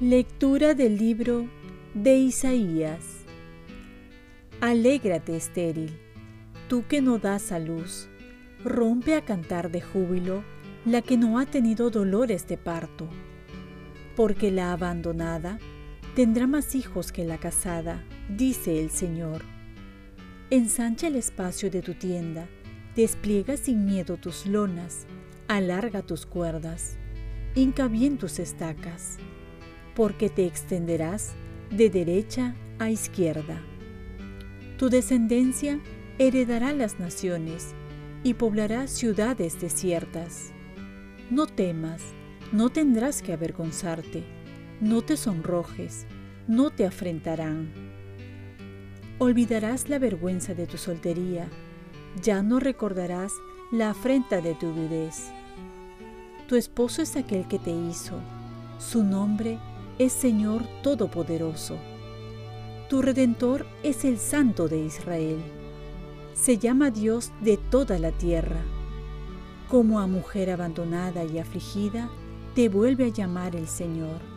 Lectura del libro de Isaías. Alégrate, estéril, tú que no das a luz, rompe a cantar de júbilo la que no ha tenido dolores de parto, porque la abandonada tendrá más hijos que la casada, dice el Señor. Ensancha el espacio de tu tienda, despliega sin miedo tus lonas, alarga tus cuerdas, hinca bien tus estacas porque te extenderás de derecha a izquierda. Tu descendencia heredará las naciones y poblará ciudades desiertas. No temas, no tendrás que avergonzarte, no te sonrojes, no te afrentarán. Olvidarás la vergüenza de tu soltería, ya no recordarás la afrenta de tu viudez. Tu esposo es aquel que te hizo, su nombre es Señor Todopoderoso. Tu Redentor es el Santo de Israel. Se llama Dios de toda la tierra. Como a mujer abandonada y afligida, te vuelve a llamar el Señor.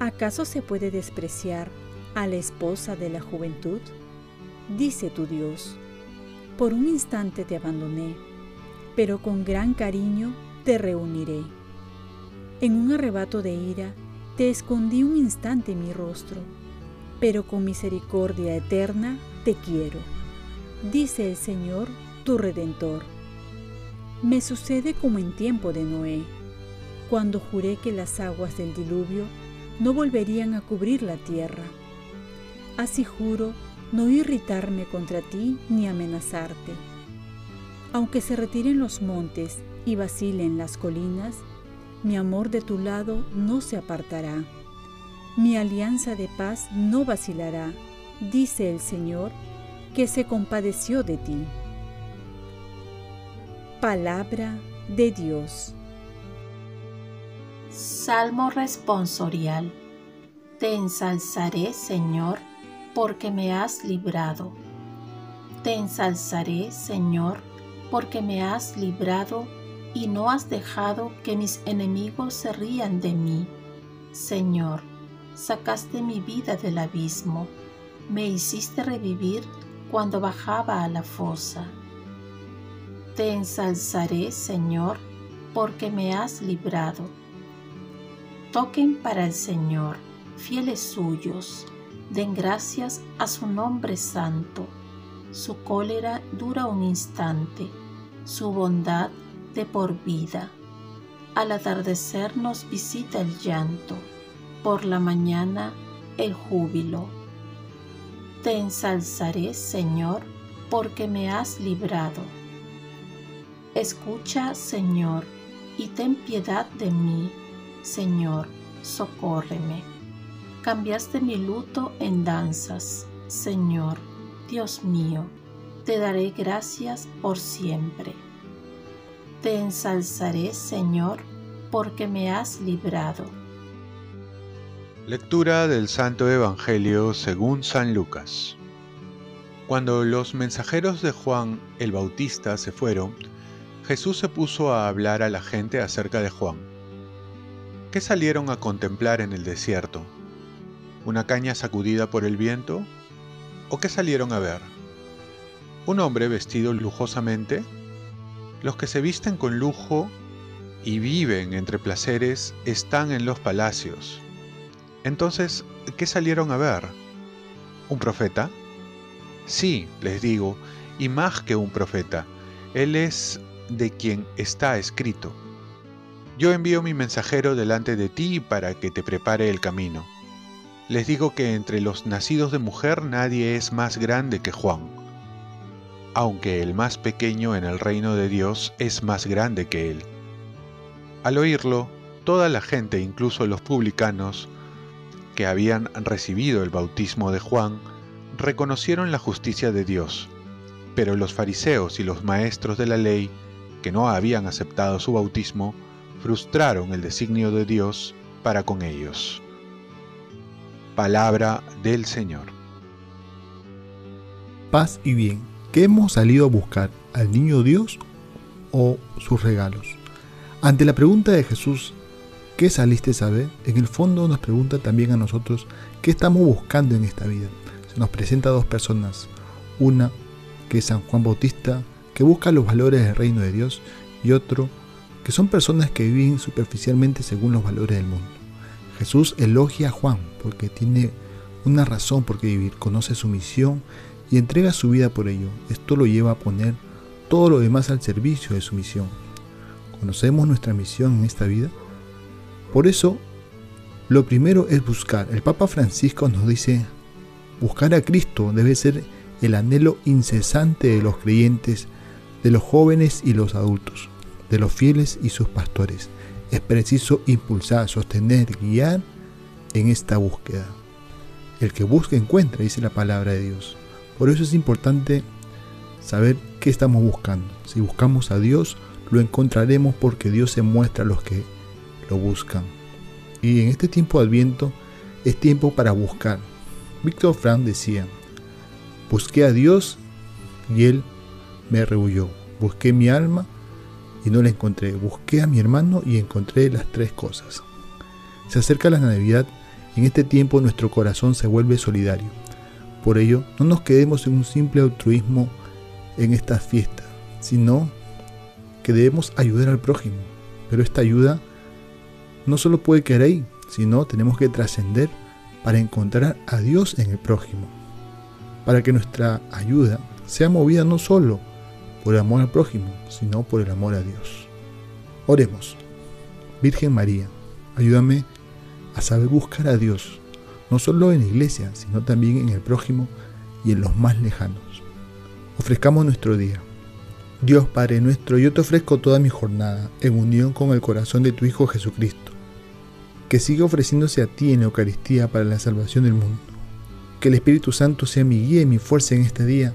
¿Acaso se puede despreciar a la esposa de la juventud? Dice tu Dios. Por un instante te abandoné, pero con gran cariño te reuniré. En un arrebato de ira, te escondí un instante mi rostro, pero con misericordia eterna te quiero, dice el Señor, tu Redentor. Me sucede como en tiempo de Noé, cuando juré que las aguas del diluvio no volverían a cubrir la tierra. Así juro no irritarme contra ti ni amenazarte. Aunque se retiren los montes y vacilen las colinas, mi amor de tu lado no se apartará. Mi alianza de paz no vacilará, dice el Señor, que se compadeció de ti. Palabra de Dios. Salmo responsorial. Te ensalzaré, Señor, porque me has librado. Te ensalzaré, Señor, porque me has librado y no has dejado que mis enemigos se rían de mí. Señor, sacaste mi vida del abismo, me hiciste revivir cuando bajaba a la fosa. Te ensalzaré, Señor, porque me has librado. Toquen para el Señor, fieles suyos, den gracias a su nombre santo. Su cólera dura un instante, su bondad de por vida. Al atardecer nos visita el llanto, por la mañana el júbilo. Te ensalzaré, Señor, porque me has librado. Escucha, Señor, y ten piedad de mí, Señor, socórreme. Cambiaste mi luto en danzas, Señor, Dios mío, te daré gracias por siempre. Te ensalzaré, Señor, porque me has librado. Lectura del Santo Evangelio según San Lucas. Cuando los mensajeros de Juan el Bautista se fueron, Jesús se puso a hablar a la gente acerca de Juan. ¿Qué salieron a contemplar en el desierto? ¿Una caña sacudida por el viento? ¿O qué salieron a ver? ¿Un hombre vestido lujosamente? Los que se visten con lujo y viven entre placeres están en los palacios. Entonces, ¿qué salieron a ver? ¿Un profeta? Sí, les digo, y más que un profeta, Él es de quien está escrito. Yo envío mi mensajero delante de ti para que te prepare el camino. Les digo que entre los nacidos de mujer nadie es más grande que Juan aunque el más pequeño en el reino de Dios es más grande que él. Al oírlo, toda la gente, incluso los publicanos, que habían recibido el bautismo de Juan, reconocieron la justicia de Dios, pero los fariseos y los maestros de la ley, que no habían aceptado su bautismo, frustraron el designio de Dios para con ellos. palabra del Señor. Paz y bien. ¿Qué hemos salido a buscar? ¿Al niño Dios o sus regalos? Ante la pregunta de Jesús, ¿qué saliste a ver? En el fondo nos pregunta también a nosotros, ¿qué estamos buscando en esta vida? Se nos presenta dos personas. Una, que es San Juan Bautista, que busca los valores del reino de Dios, y otro, que son personas que viven superficialmente según los valores del mundo. Jesús elogia a Juan porque tiene una razón por qué vivir, conoce su misión y entrega su vida por ello. Esto lo lleva a poner todo lo demás al servicio de su misión. ¿Conocemos nuestra misión en esta vida? Por eso, lo primero es buscar. El Papa Francisco nos dice, buscar a Cristo debe ser el anhelo incesante de los creyentes, de los jóvenes y los adultos, de los fieles y sus pastores es preciso impulsar, sostener, guiar en esta búsqueda. El que busca encuentra, dice la palabra de Dios. Por eso es importante saber qué estamos buscando. Si buscamos a Dios, lo encontraremos porque Dios se muestra a los que lo buscan. Y en este tiempo de Adviento es tiempo para buscar. Víctor Frank decía, busqué a Dios y Él me rehuyó. Busqué mi alma y no la encontré. Busqué a mi hermano y encontré las tres cosas. Se acerca la Navidad y en este tiempo nuestro corazón se vuelve solidario. Por ello, no nos quedemos en un simple altruismo en esta fiesta, sino que debemos ayudar al prójimo. Pero esta ayuda no solo puede quedar ahí, sino tenemos que trascender para encontrar a Dios en el prójimo. Para que nuestra ayuda sea movida no solo por el amor al prójimo, sino por el amor a Dios. Oremos. Virgen María, ayúdame a saber buscar a Dios, no solo en la iglesia, sino también en el prójimo y en los más lejanos. Ofrezcamos nuestro día. Dios Padre nuestro, yo te ofrezco toda mi jornada en unión con el corazón de tu Hijo Jesucristo, que siga ofreciéndose a ti en Eucaristía para la salvación del mundo. Que el Espíritu Santo sea mi guía y mi fuerza en este día